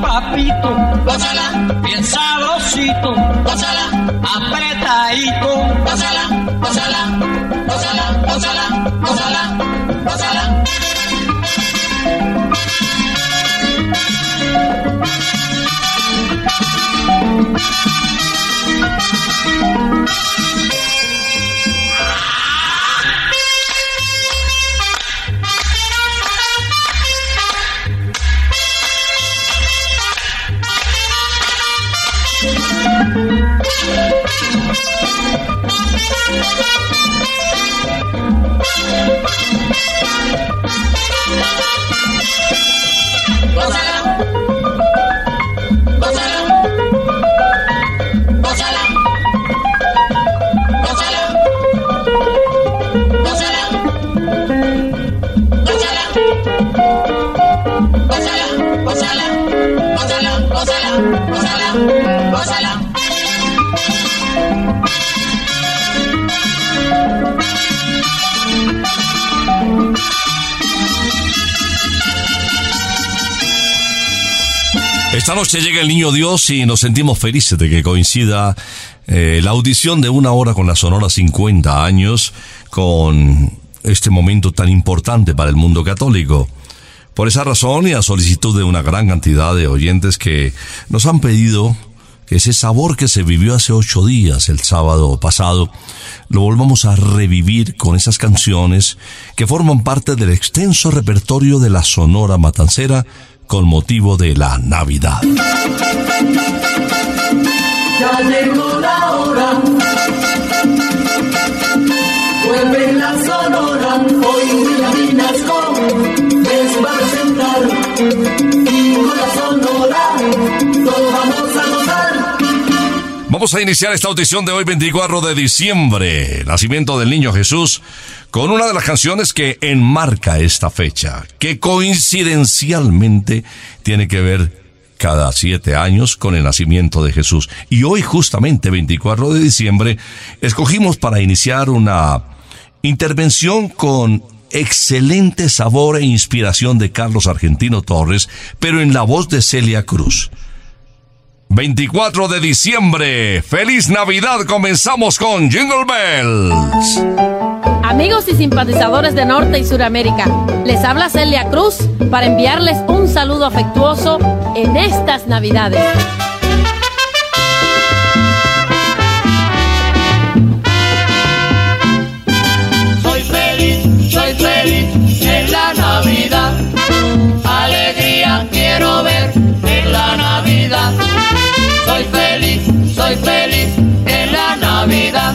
papito, gózala, bien sabrosito, apretadito, gózala, gózala, gózala, gózala, gózala, gózala. Gózala. Gózala. Gózala. Esta noche llega el Niño Dios y nos sentimos felices de que coincida eh, la audición de una hora con la Sonora 50 años, con este momento tan importante para el mundo católico. Por esa razón y a solicitud de una gran cantidad de oyentes que nos han pedido que ese sabor que se vivió hace ocho días, el sábado pasado, lo volvamos a revivir con esas canciones que forman parte del extenso repertorio de la Sonora Matancera con motivo de la Navidad. Ya llegó la hora. Vuelve la sonora. Hoy William Vinasco les va a presentar. Y con la sonora vamos a gozar. Vamos a iniciar esta audición de hoy 24 de diciembre, nacimiento del niño Jesús, con una de las canciones que enmarca esta fecha, que coincidencialmente tiene que ver cada siete años con el nacimiento de Jesús. Y hoy justamente 24 de diciembre escogimos para iniciar una intervención con excelente sabor e inspiración de Carlos Argentino Torres, pero en la voz de Celia Cruz. 24 de diciembre. ¡Feliz Navidad! Comenzamos con Jingle Bells. Amigos y simpatizadores de Norte y Suramérica, les habla Celia Cruz para enviarles un saludo afectuoso en estas Navidades. Soy feliz, soy feliz en la Navidad. Alegría quiero ver en la Navidad. Soy feliz, soy feliz en la Navidad.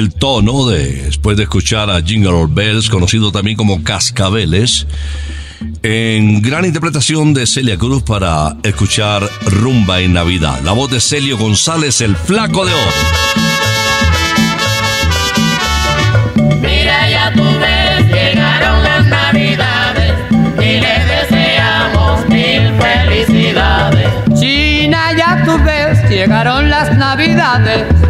el tono de, después de escuchar a Jingle Bells, conocido también como Cascabeles, en gran interpretación de Celia Cruz para escuchar Rumba en Navidad. La voz de Celio González, el flaco de oro. Mira, ya tú ves, llegaron las Navidades y les deseamos mil felicidades. China, ya tú ves, llegaron las navidades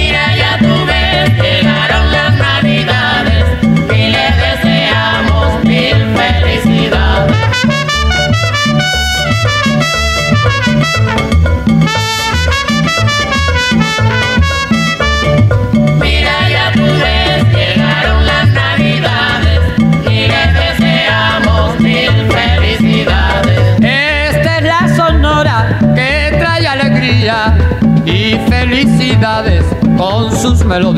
Con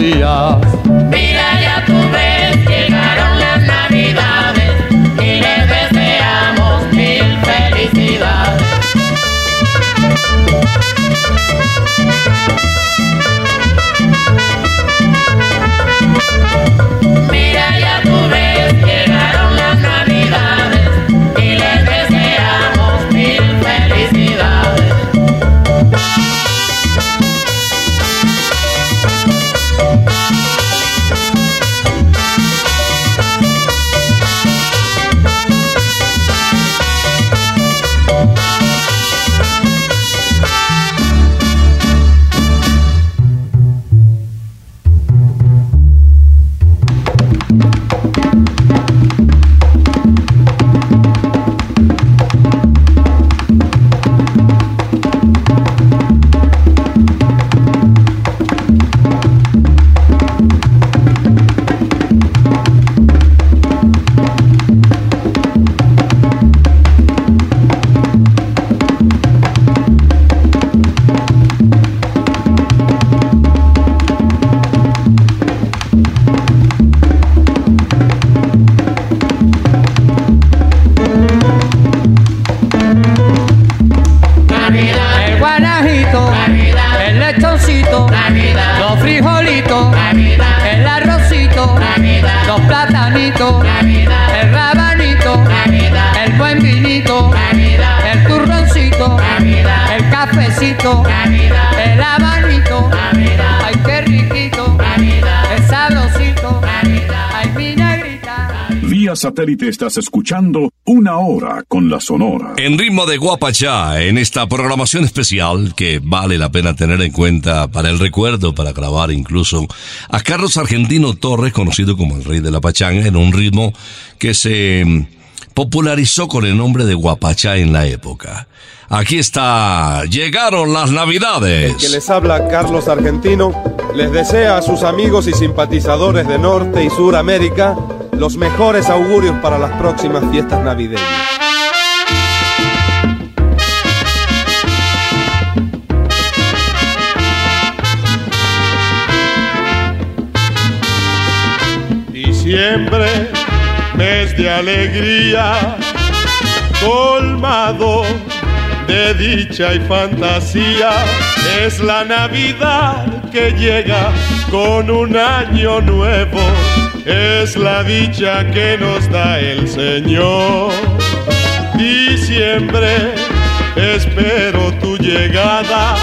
satélite estás escuchando Una Hora con la Sonora. En ritmo de Guapachá, en esta programación especial que vale la pena tener en cuenta para el recuerdo, para grabar incluso a Carlos Argentino Torres, conocido como el rey de la pachanga, en un ritmo que se mm, popularizó con el nombre de Guapachá en la época. Aquí está, llegaron las navidades. que les habla Carlos Argentino, les desea a sus amigos y simpatizadores de Norte y Sur América los mejores augurios para las próximas fiestas navideñas. Diciembre, mes de alegría, colmado de dicha y fantasía, es la Navidad que llega con un año nuevo, es la dicha que nos da el Señor. Diciembre, espero tu llegada,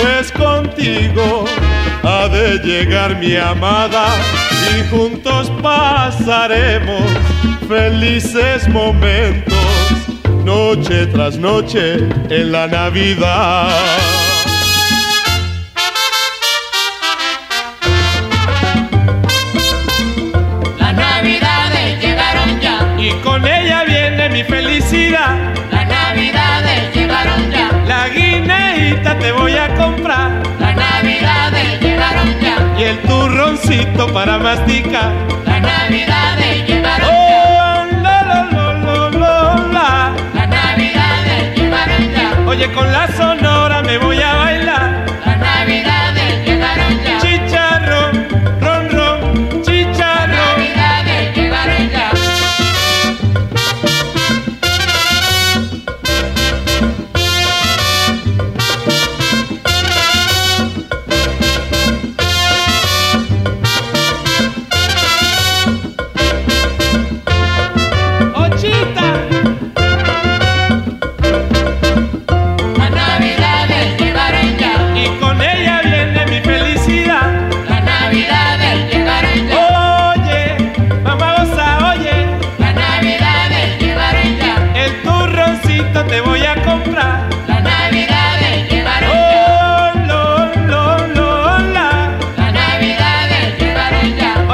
pues contigo ha de llegar mi amada y juntos pasaremos felices momentos, noche tras noche en la Navidad. Para masticar. Oh, la, la, la, la, la, la. las navidades llegaron ya, Oye, con la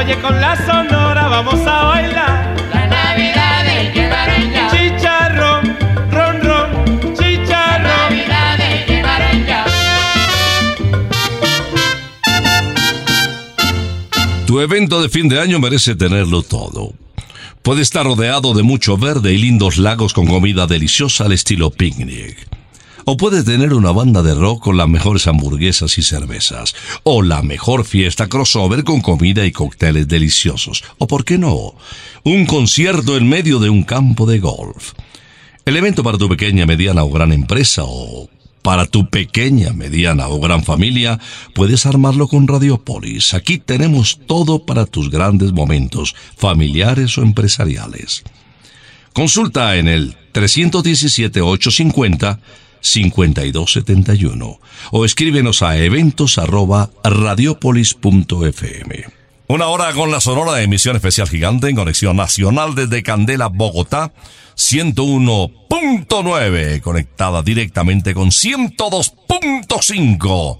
Oye, con la sonora vamos a bailar. las navidades llegaron ya, Chicharrón, ron, ron, chicharrón. navidades llegaron ya. Tu evento de fin de año merece tenerlo todo. Puede estar rodeado de mucho verde y lindos lagos con comida deliciosa al estilo picnic. O puede tener una banda de rock con las mejores hamburguesas y cervezas. O la mejor fiesta crossover con comida y cócteles deliciosos. O por qué no, un concierto en medio de un campo de golf. El evento para tu pequeña, mediana o gran empresa o para tu pequeña, mediana o gran familia, puedes armarlo con Radiopolis. Aquí tenemos todo para tus grandes momentos, familiares o empresariales. Consulta en el 317-850-5271 o escríbenos a eventos arroba radiopolis.fm. Una hora con la sonora de emisión especial gigante en conexión nacional desde Candela, Bogotá, 101.9, conectada directamente con 102.5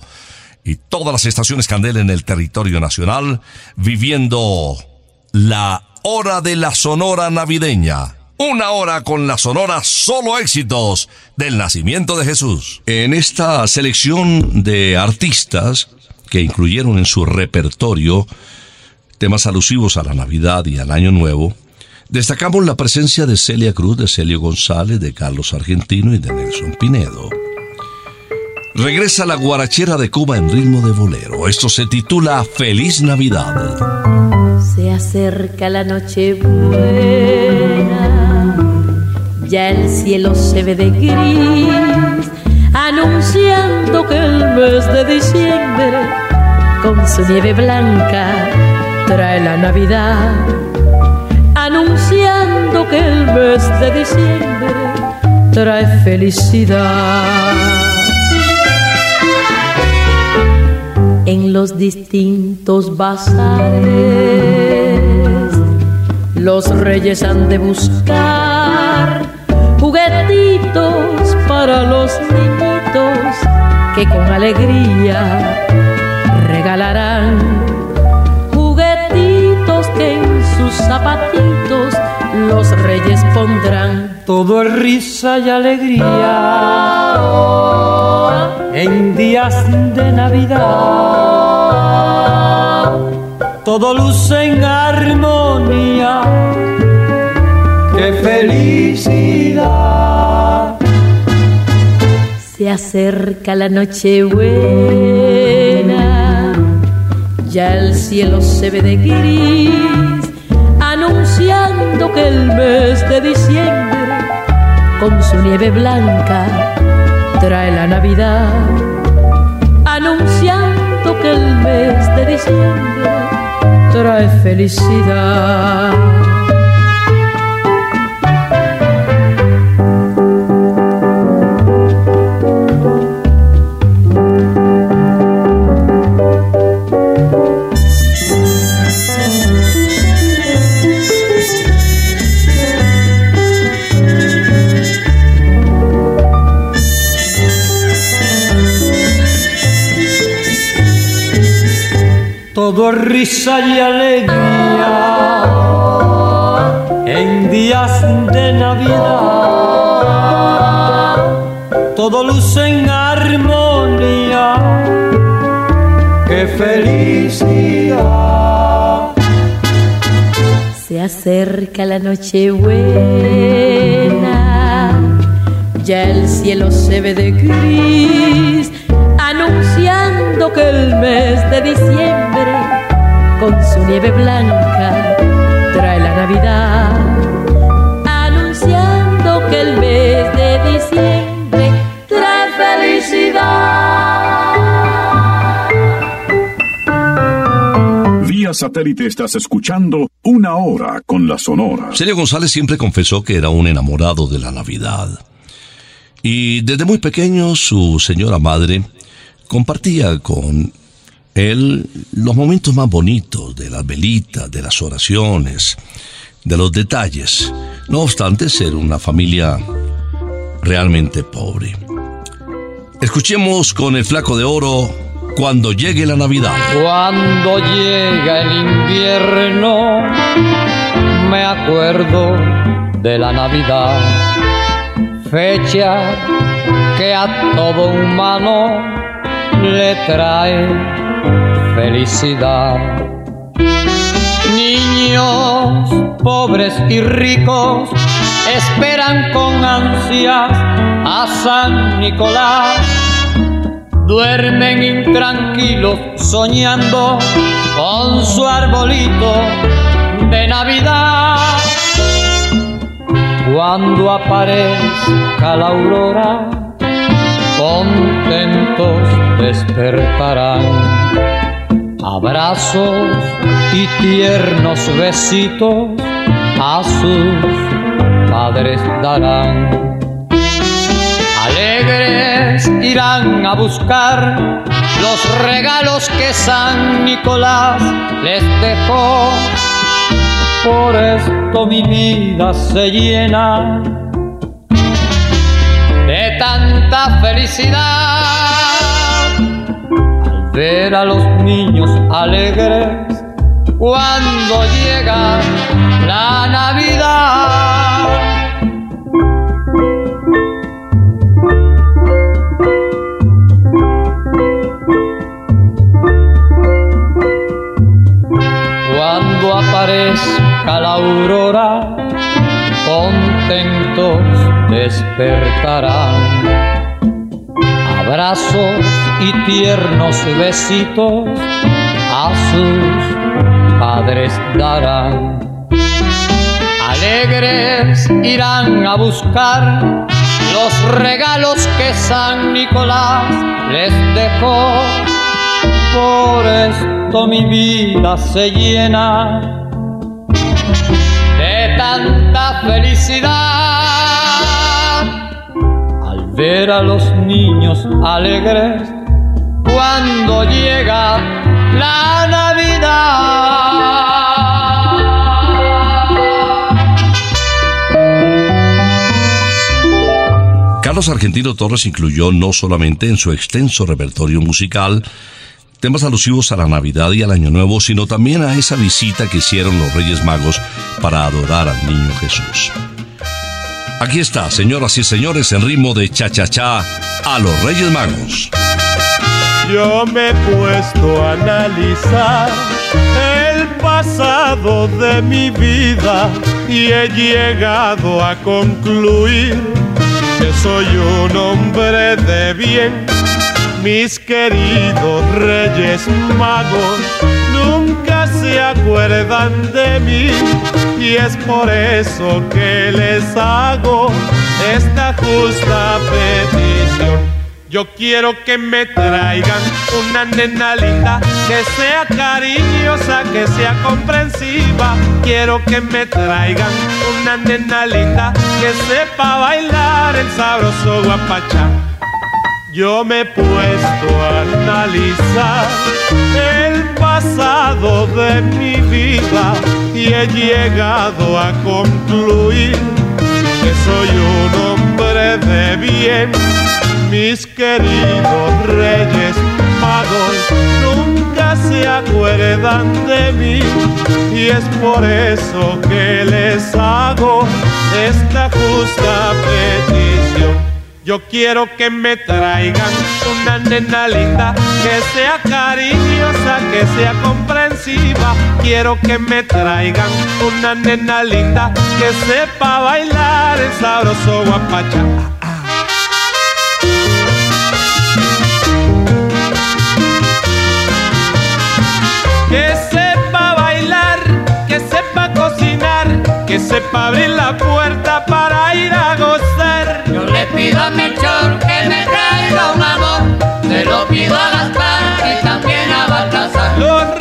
y todas las estaciones Candela en el territorio nacional, viviendo la hora de la sonora navideña. Una hora con la sonora solo éxitos del nacimiento de Jesús. En esta selección de artistas que incluyeron en su repertorio temas alusivos a la Navidad y al Año Nuevo, destacamos la presencia de Celia Cruz, de Celio González, de Carlos Argentino y de Nelson Pinedo. Regresa la guarachera de Cuba en ritmo de bolero. Esto se titula Feliz Navidad. Se acerca la noche buena, ya el cielo se ve de gris, anunciando que el mes de diciembre, con su nieve blanca, trae la Navidad. Anunciando que el mes de diciembre trae felicidad. En los distintos bazares, los reyes han de buscar juguetitos para los niñitos que con alegría regalarán juguetitos que en sus zapatitos los reyes pondrán. Todo es risa y alegría en días de Navidad. Todo luce en armonía. ¡Qué felicidad! Se acerca la noche buena, ya el cielo se ve de gris, anunciando que el mes de diciembre, con su nieve blanca, trae la Navidad, anunciando que el mes de diciembre trae felicidad. Risa y alegría en días de Navidad. Todo luce en armonía. ¡Qué felicidad! Se acerca la noche buena, ya el cielo se ve de gris, anunciando que el mes de diciembre, con su nieve blanca, trae la Navidad. Anunciando que el mes de diciembre trae felicidad. Vía satélite estás escuchando Una Hora con la Sonora. Sergio González siempre confesó que era un enamorado de la Navidad. Y desde muy pequeño su señora madre compartía con él los momentos más bonitos de las velitas, de las oraciones, de los detalles. No obstante ser una familia realmente pobre. Escuchemos con el flaco de oro cuando llegue la Navidad. Cuando llega el invierno, me acuerdo de la Navidad, fecha que a todo humano le trae felicidad. Niños pobres y ricos esperan con ansias a San Nicolás duermen intranquilos soñando con su arbolito de Navidad. Cuando aparezca la aurora, contentos despertarán. Abrazos y tiernos besitos a sus padres darán alegres irán a buscar los regalos que San Nicolás les dejó. Por esto mi vida se llena de tanta felicidad ver a los niños alegres cuando llega la Navidad. Cuando aparezca la aurora, contentos despertarán. Abrazos y tiernos besitos a sus padres darán. Alegres irán a buscar los regalos que San Nicolás les dejó. Por esto mi vida se llena de tanta felicidad ver a los niños alegres cuando llega la Navidad. Carlos Argentino Torres incluyó no solamente en su extenso repertorio musical temas alusivos a la Navidad y al Año Nuevo, sino también a esa visita que hicieron los Reyes Magos para adorar al Niño Jesús. Aquí está, señoras y señores, en ritmo de cha-cha-cha a los Reyes Magos. Yo me he puesto a analizar el pasado de mi vida y he llegado a concluir que soy un hombre de bien. Mis queridos reyes magos nunca se acuerdan de mí y es por eso que les hago esta justa petición. Yo quiero que me traigan una nena que sea cariñosa, que sea comprensiva. Quiero que me traigan una nena que sepa bailar el sabroso guapachá. Yo me he puesto a analizar el pasado de mi vida y he llegado a concluir que soy un hombre de bien mis queridos reyes magos nunca se acuerdan de mí y es por eso que les hago esta justa petición. Yo quiero que me traigan una nena linda, que sea cariñosa, que sea comprensiva. Quiero que me traigan una nena linda, que sepa bailar el sabroso guapacha. Que sepa abrir la puerta para ir a gozar. Yo le pido a Melchor que me traiga un amor, se lo pido a Gaspar y también a Baltasar. Los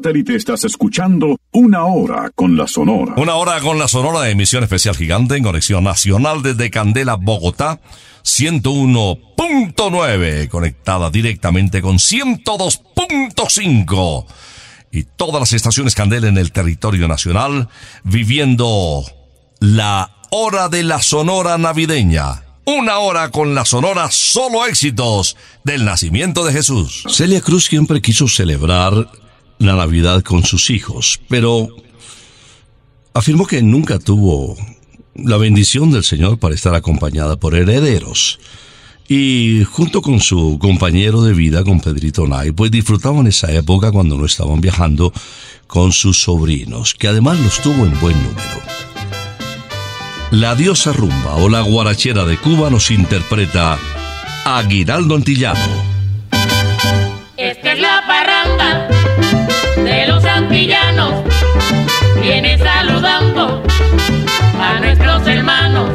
satélite estás escuchando Una Hora con la Sonora. Una hora con la Sonora de emisión especial gigante en conexión nacional desde Candela, Bogotá, 101.9, conectada directamente con 102.5 y todas las estaciones Candela en el territorio nacional, viviendo la hora de la Sonora navideña. Una hora con la Sonora solo éxitos del nacimiento de Jesús. Celia Cruz siempre quiso celebrar la Navidad con sus hijos, pero afirmó que nunca tuvo la bendición del Señor para estar acompañada por herederos. Y junto con su compañero de vida, con Pedrito Nay, pues disfrutaban esa época cuando no estaban viajando con sus sobrinos, que además los tuvo en buen número. La diosa rumba o la guarachera de Cuba nos interpreta Aguinaldo Antillano. Esta es la parranda antillanos. Viene saludando a nuestros hermanos,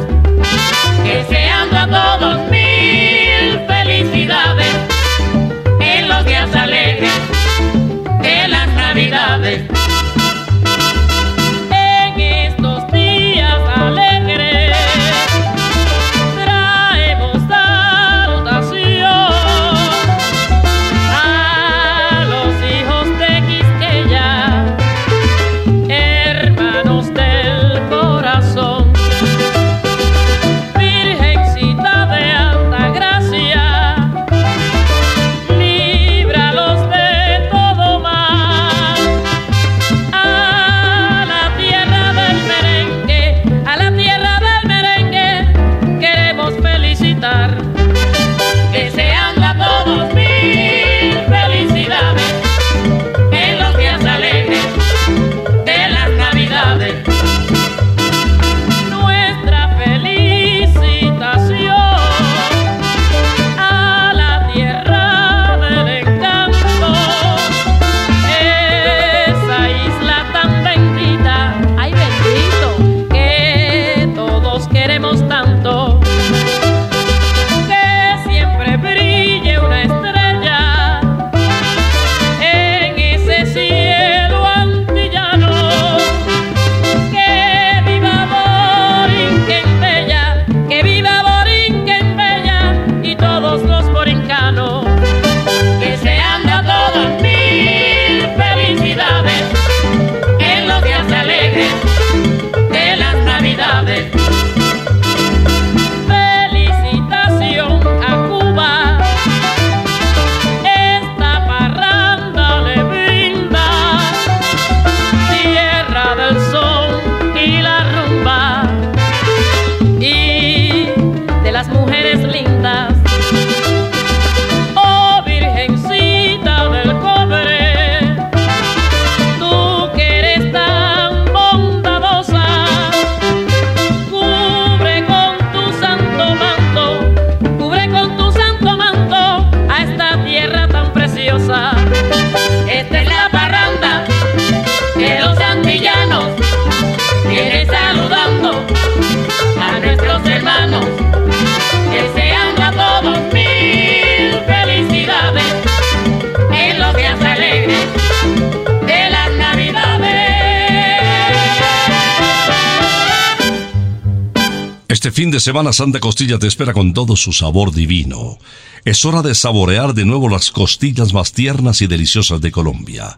semana Santa Costilla te espera con todo su sabor divino. Es hora de saborear de nuevo las costillas más tiernas y deliciosas de Colombia.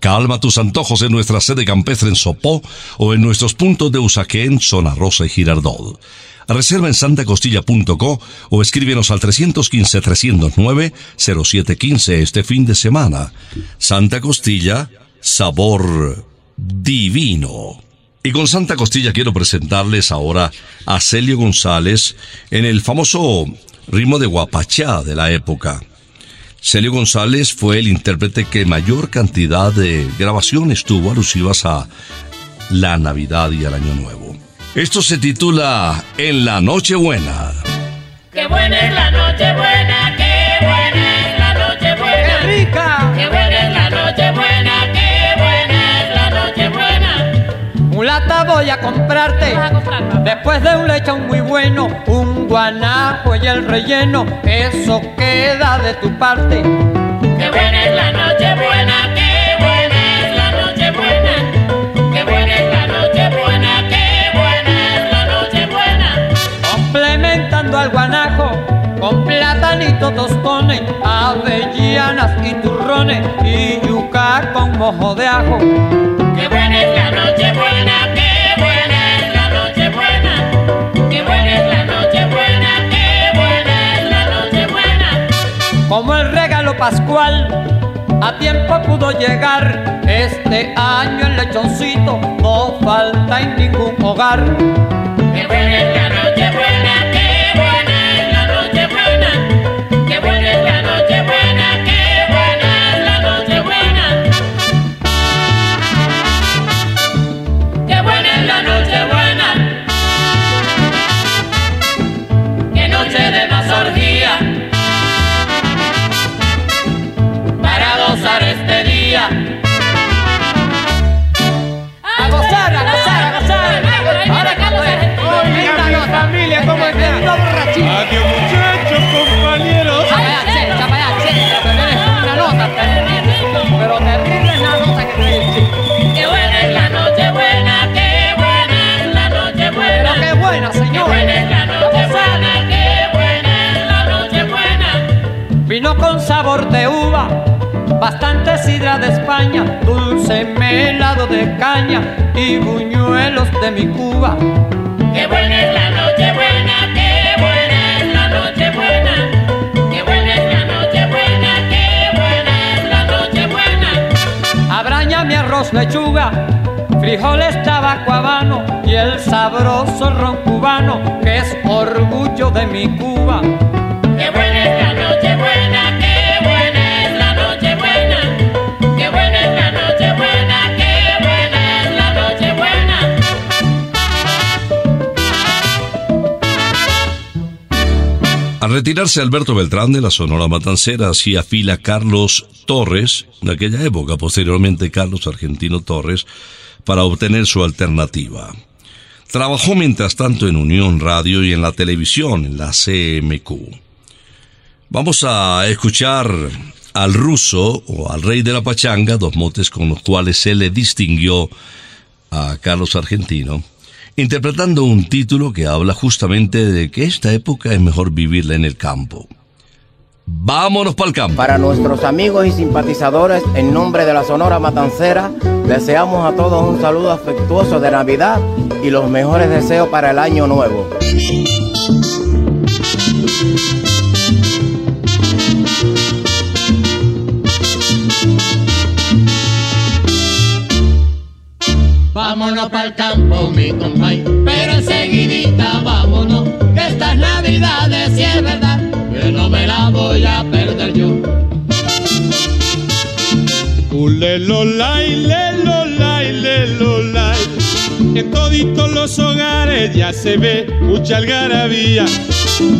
Calma tus antojos en nuestra sede campestre en Sopó o en nuestros puntos de Usaquén, Zona Rosa y Girardot. Reserva en santacostilla.co o escríbenos al 315-309-0715 este fin de semana. Santa Costilla, sabor divino. Y con Santa Costilla quiero presentarles ahora a Celio González en el famoso ritmo de guapachá de la época. Celio González fue el intérprete que mayor cantidad de grabaciones tuvo alusivas a la Navidad y al Año Nuevo. Esto se titula En la Nochebuena. Qué buena es la noche voy a comprarte. Vas a comprar, Después de un lechón muy bueno, un guanajo y el relleno, eso queda de tu parte. Qué buena es la noche buena, qué buena es la noche buena. Qué buena es la noche buena, qué buena es la noche buena. Complementando al guanajo con platanito tostones, avellanas y turrones y yuca con mojo de ajo. Qué buena es la noche buena, Como el regalo pascual, a tiempo pudo llegar. Este año el lechoncito no falta en ningún hogar. Buena retirarse Alberto Beltrán de la Sonora Matancera, hacía fila Carlos Torres, de aquella época, posteriormente Carlos Argentino Torres, para obtener su alternativa. Trabajó mientras tanto en Unión Radio y en la televisión, en la CMQ. Vamos a escuchar al ruso o al rey de la pachanga, dos motes con los cuales se le distinguió a Carlos Argentino, interpretando un título que habla justamente de que esta época es mejor vivirla en el campo. Vámonos para el campo. Para nuestros amigos y simpatizadores, en nombre de la Sonora Matancera, deseamos a todos un saludo afectuoso de Navidad y los mejores deseos para el año nuevo. Vámonos para el campo, mi compay, pero enseguidita vámonos, que estas navidades si es verdad, que no me la voy a perder yo. Ulelolay, lelolay, lelolay. En toditos los hogares ya se ve mucha algarabía.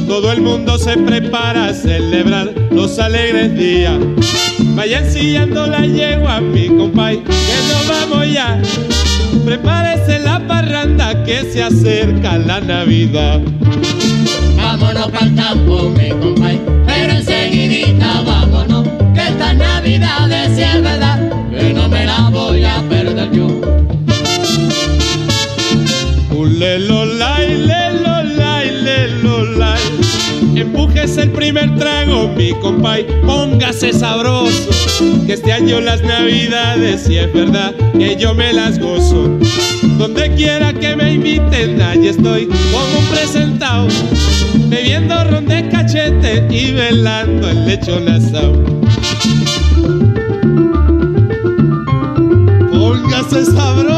Todo el mundo se prepara a celebrar los alegres días. Vayan sillando la yegua, mi compay, que nos vamos ya. Prepárese la parranda que se acerca la Navidad. Vámonos pa'l campo, mi compay, pero enseguidita vámonos, que esta Navidad es verdad, que no me la voy a perder yo. Ulelo, lai, lelo, lai, lelo, lai. Empújese el lelolay. nuevo, mi compay, póngase sabroso. Que este año las navidades, si es verdad, que yo me las gozo. Donde quiera que me inviten, allí estoy como un presentado. Bebiendo ron de cachete y velando el lechón asado. Póngase sabroso.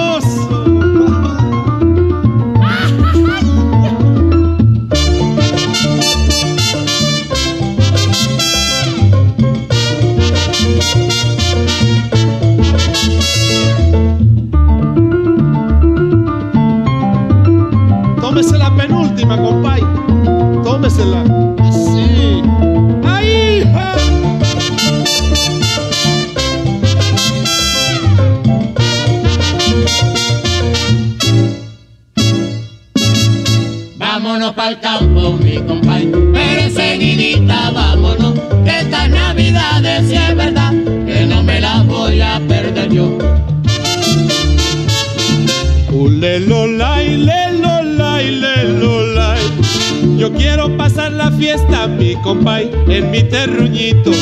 Mi compay, en mi terruñito.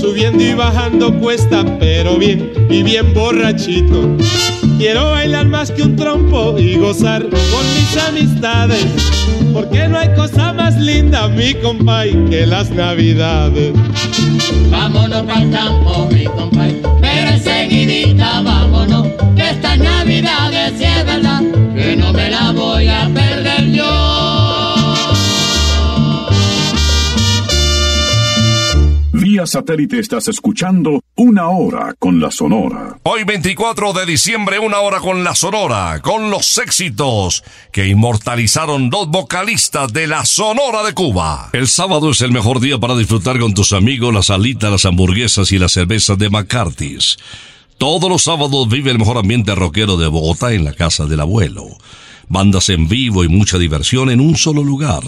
Subiendo y bajando cuesta, pero bien y bien borrachito. Quiero bailar más que un trompo y gozar con mis amistades. Porque no hay cosa más linda, mi compay, que las navidades. Vámonos pa'l campo, mi compañero, pero enseguidita vámonos, que estas satélite estás escuchando Una Hora con la Sonora. Hoy 24 de diciembre, una hora con la Sonora, con los éxitos que inmortalizaron dos vocalistas de la Sonora de Cuba. El sábado es el mejor día para disfrutar con tus amigos las alitas, las hamburguesas y las cervezas de McCarthy's. Todos los sábados vive el mejor ambiente rockero de Bogotá en la casa del abuelo. Bandas en vivo y mucha diversión en un solo lugar.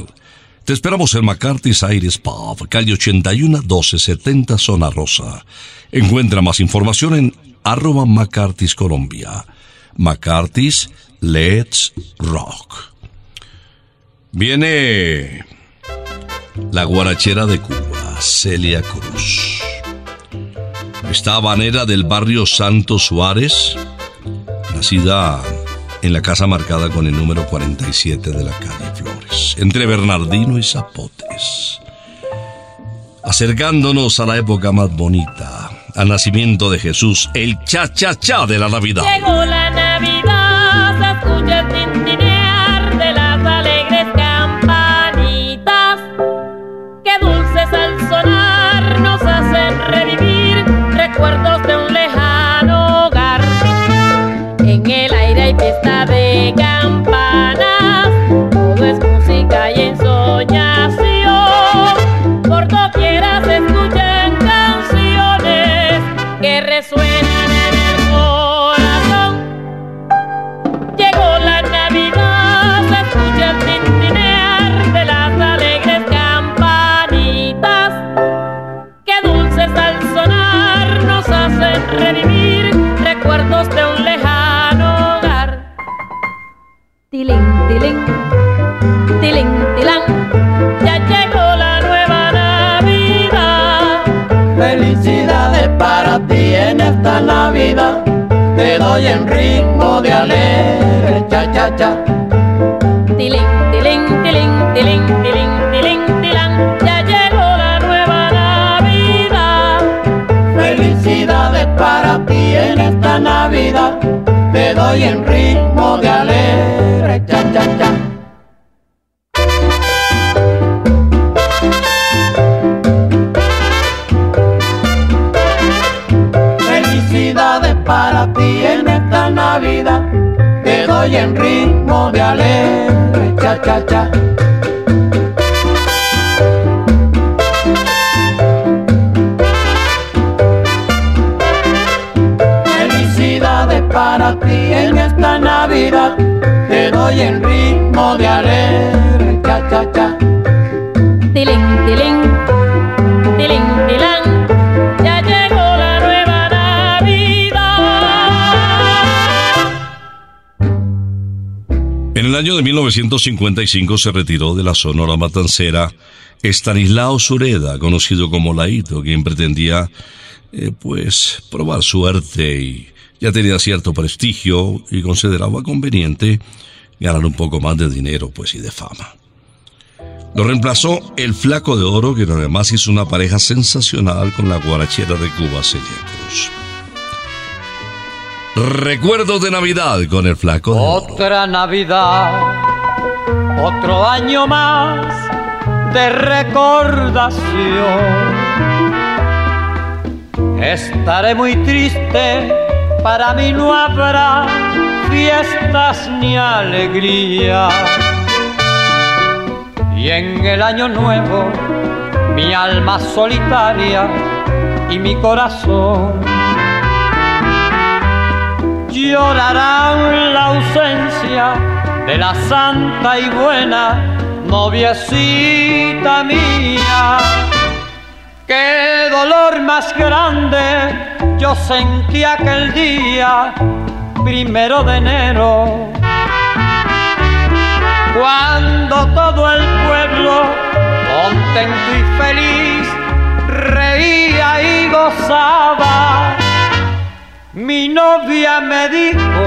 Te esperamos en McCarthy's Aires Pub, calle 81 1270 Zona Rosa. Encuentra más información en arroba McCarthy's Colombia. McCarthy's Let's Rock. Viene la guarachera de Cuba, Celia Cruz. Esta habanera del barrio Santo Suárez, nacida en la casa marcada con el número 47 de la calle Flores, entre Bernardino y Zapotes. Acercándonos a la época más bonita, al nacimiento de Jesús, el cha-cha-cha de la Navidad. Llegó la Navidad, el año de 1955 se retiró de la Sonora Matancera Estanislao Sureda, conocido como Laito, quien pretendía eh, pues probar suerte y ya tenía cierto prestigio y consideraba conveniente ganar un poco más de dinero pues y de fama. Lo reemplazó el Flaco de Oro, que además hizo una pareja sensacional con la guarachera de Cuba, Celia Cruz. Recuerdos de Navidad con el Flaco. Otra Navidad, otro año más de recordación. Estaré muy triste, para mí no habrá fiestas ni alegría. Y en el año nuevo, mi alma solitaria y mi corazón llorarán la ausencia de la santa y buena noviecita mía. Qué dolor más grande yo sentí aquel día, primero de enero, cuando todo el pueblo, contento y feliz, reía y gozaba. Mi novia me dijo,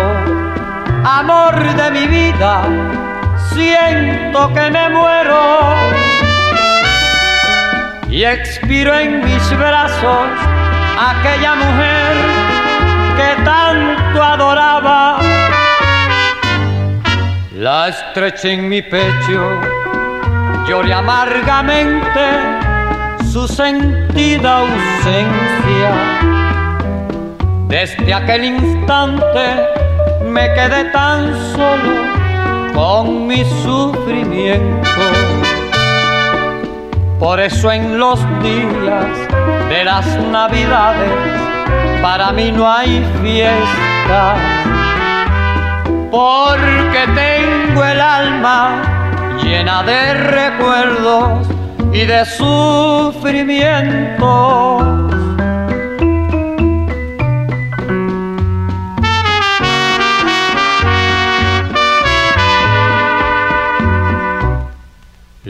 amor de mi vida, siento que me muero. Y expiro en mis brazos aquella mujer que tanto adoraba. La estreché en mi pecho, lloré amargamente su sentida ausencia. Desde aquel instante me quedé tan solo con mi sufrimiento. Por eso en los días de las navidades para mí no hay fiesta, porque tengo el alma llena de recuerdos y de sufrimiento.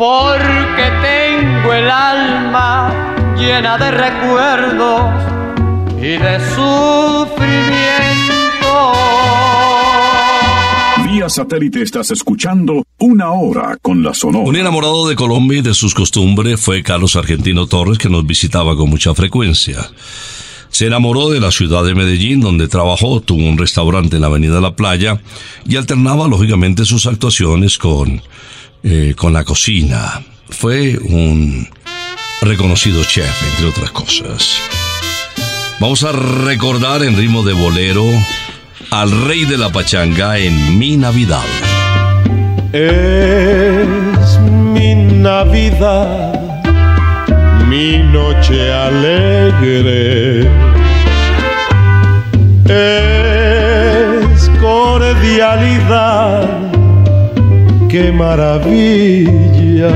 porque tengo el alma llena de recuerdos y de sufrimiento. Vía satélite estás escuchando una hora con la Sonora. Un enamorado de Colombia y de sus costumbres fue Carlos Argentino Torres, que nos visitaba con mucha frecuencia. Se enamoró de la ciudad de Medellín, donde trabajó, tuvo un restaurante en la Avenida La Playa y alternaba lógicamente sus actuaciones con eh, con la cocina. Fue un reconocido chef, entre otras cosas. Vamos a recordar en ritmo de bolero al rey de la pachanga en mi Navidad. Es mi Navidad, mi noche alegre. Es cordialidad qué maravilla.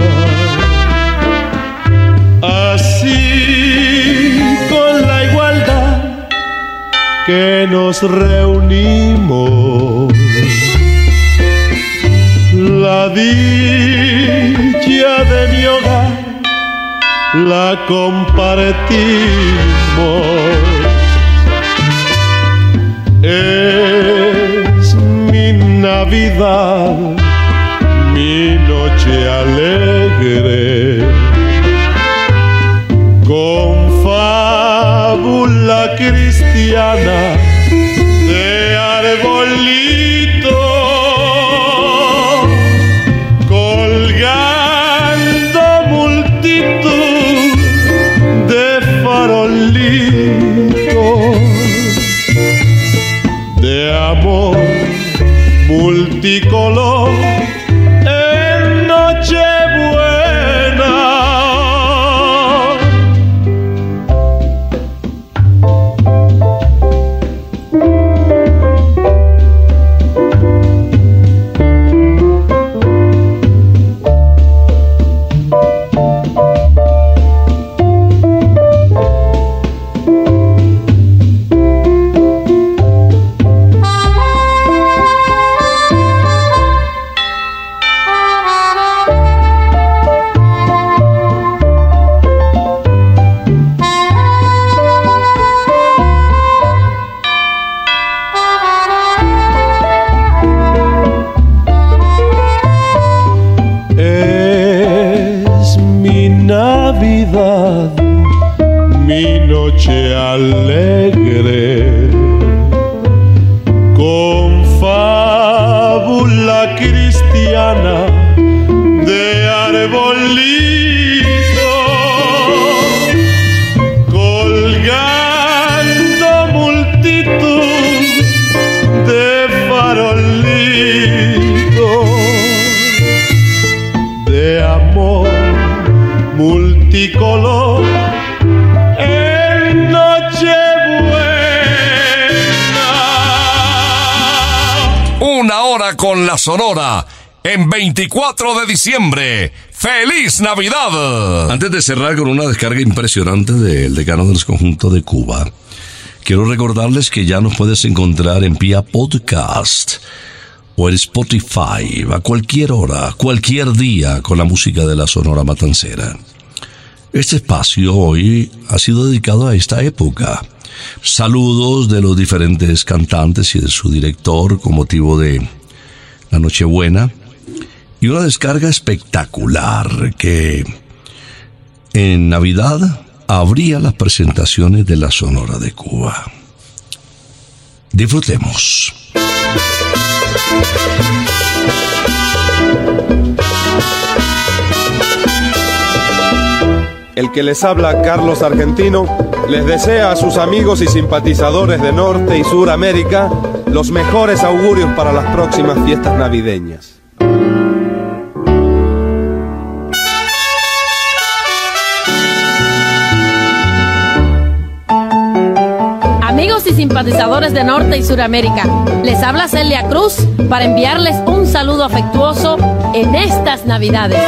Así con la igualdad que nos reunimos, la dicha de mi hogar la compartimos. Es mi Navidad mi noche alegre con fábula cristiana Una hora con la Sonora en 24 de diciembre. ¡Feliz Navidad! Antes de cerrar con una descarga impresionante del decano de los conjuntos de Cuba, quiero recordarles que ya nos puedes encontrar en Pia Podcast o en Spotify a cualquier hora, cualquier día con la música de la Sonora Matancera. Este espacio hoy ha sido dedicado a esta época. Saludos de los diferentes cantantes y de su director con motivo de la Nochebuena y una descarga espectacular que en Navidad abría las presentaciones de la Sonora de Cuba. Disfrutemos. El que les habla, Carlos Argentino, les desea a sus amigos y simpatizadores de Norte y Sur América los mejores augurios para las próximas fiestas navideñas. Amigos y simpatizadores de Norte y Suramérica, les habla Celia Cruz para enviarles un saludo afectuoso en estas Navidades.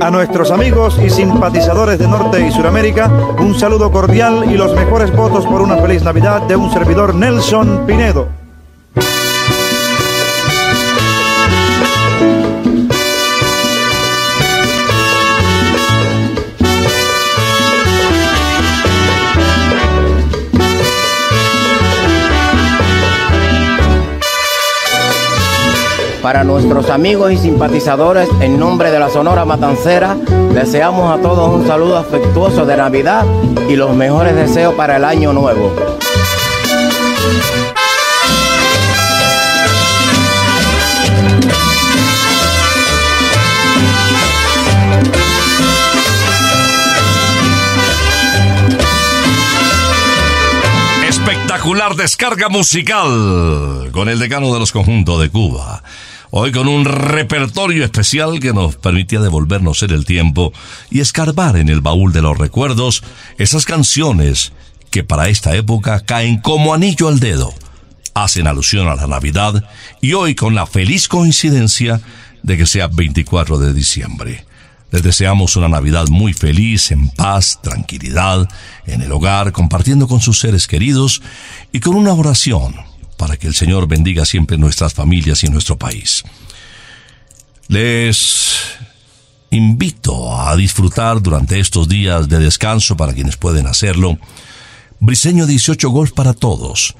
A nuestros amigos y simpatizadores de Norte y Suramérica, un saludo cordial y los mejores votos por una feliz Navidad de un servidor Nelson Pinedo. Para nuestros amigos y simpatizadores, en nombre de la Sonora Matancera, deseamos a todos un saludo afectuoso de Navidad y los mejores deseos para el año nuevo. Espectacular descarga musical con el decano de los conjuntos de Cuba. Hoy con un repertorio especial que nos permitía devolvernos en el tiempo y escarbar en el baúl de los recuerdos esas canciones que para esta época caen como anillo al dedo, hacen alusión a la Navidad y hoy con la feliz coincidencia de que sea 24 de diciembre. Les deseamos una Navidad muy feliz, en paz, tranquilidad, en el hogar, compartiendo con sus seres queridos y con una oración para que el Señor bendiga siempre nuestras familias y nuestro país. Les invito a disfrutar durante estos días de descanso para quienes pueden hacerlo. Briseño 18 Golf para todos.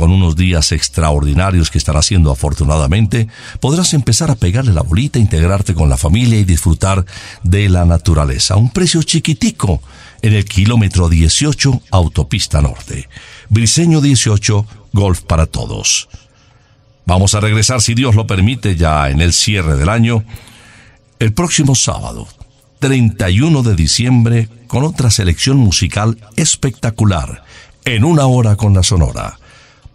Con unos días extraordinarios que estará haciendo afortunadamente, podrás empezar a pegarle la bolita, integrarte con la familia y disfrutar de la naturaleza. Un precio chiquitico en el kilómetro 18 Autopista Norte. Briseño 18 Golf para todos. Vamos a regresar, si Dios lo permite, ya en el cierre del año, el próximo sábado, 31 de diciembre, con otra selección musical espectacular, en una hora con la Sonora.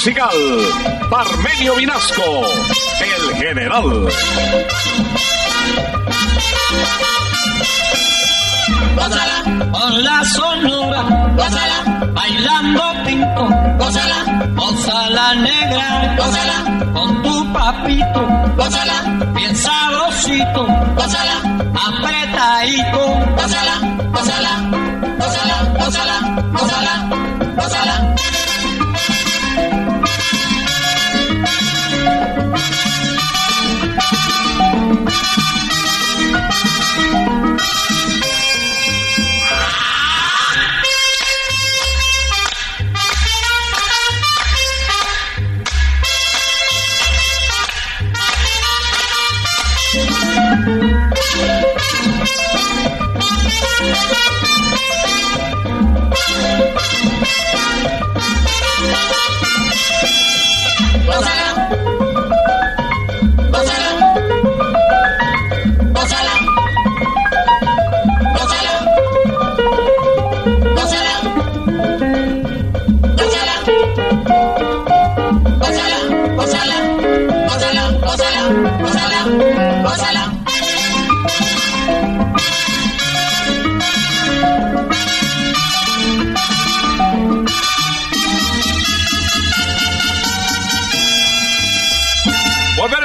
Musical, Parmenio Vinasco, el general. Gózala, con la sonora, gózala, bailando pinto, gózala, gózala negra, gózala, con tu papito, gózala, bien sabrosito, gózala,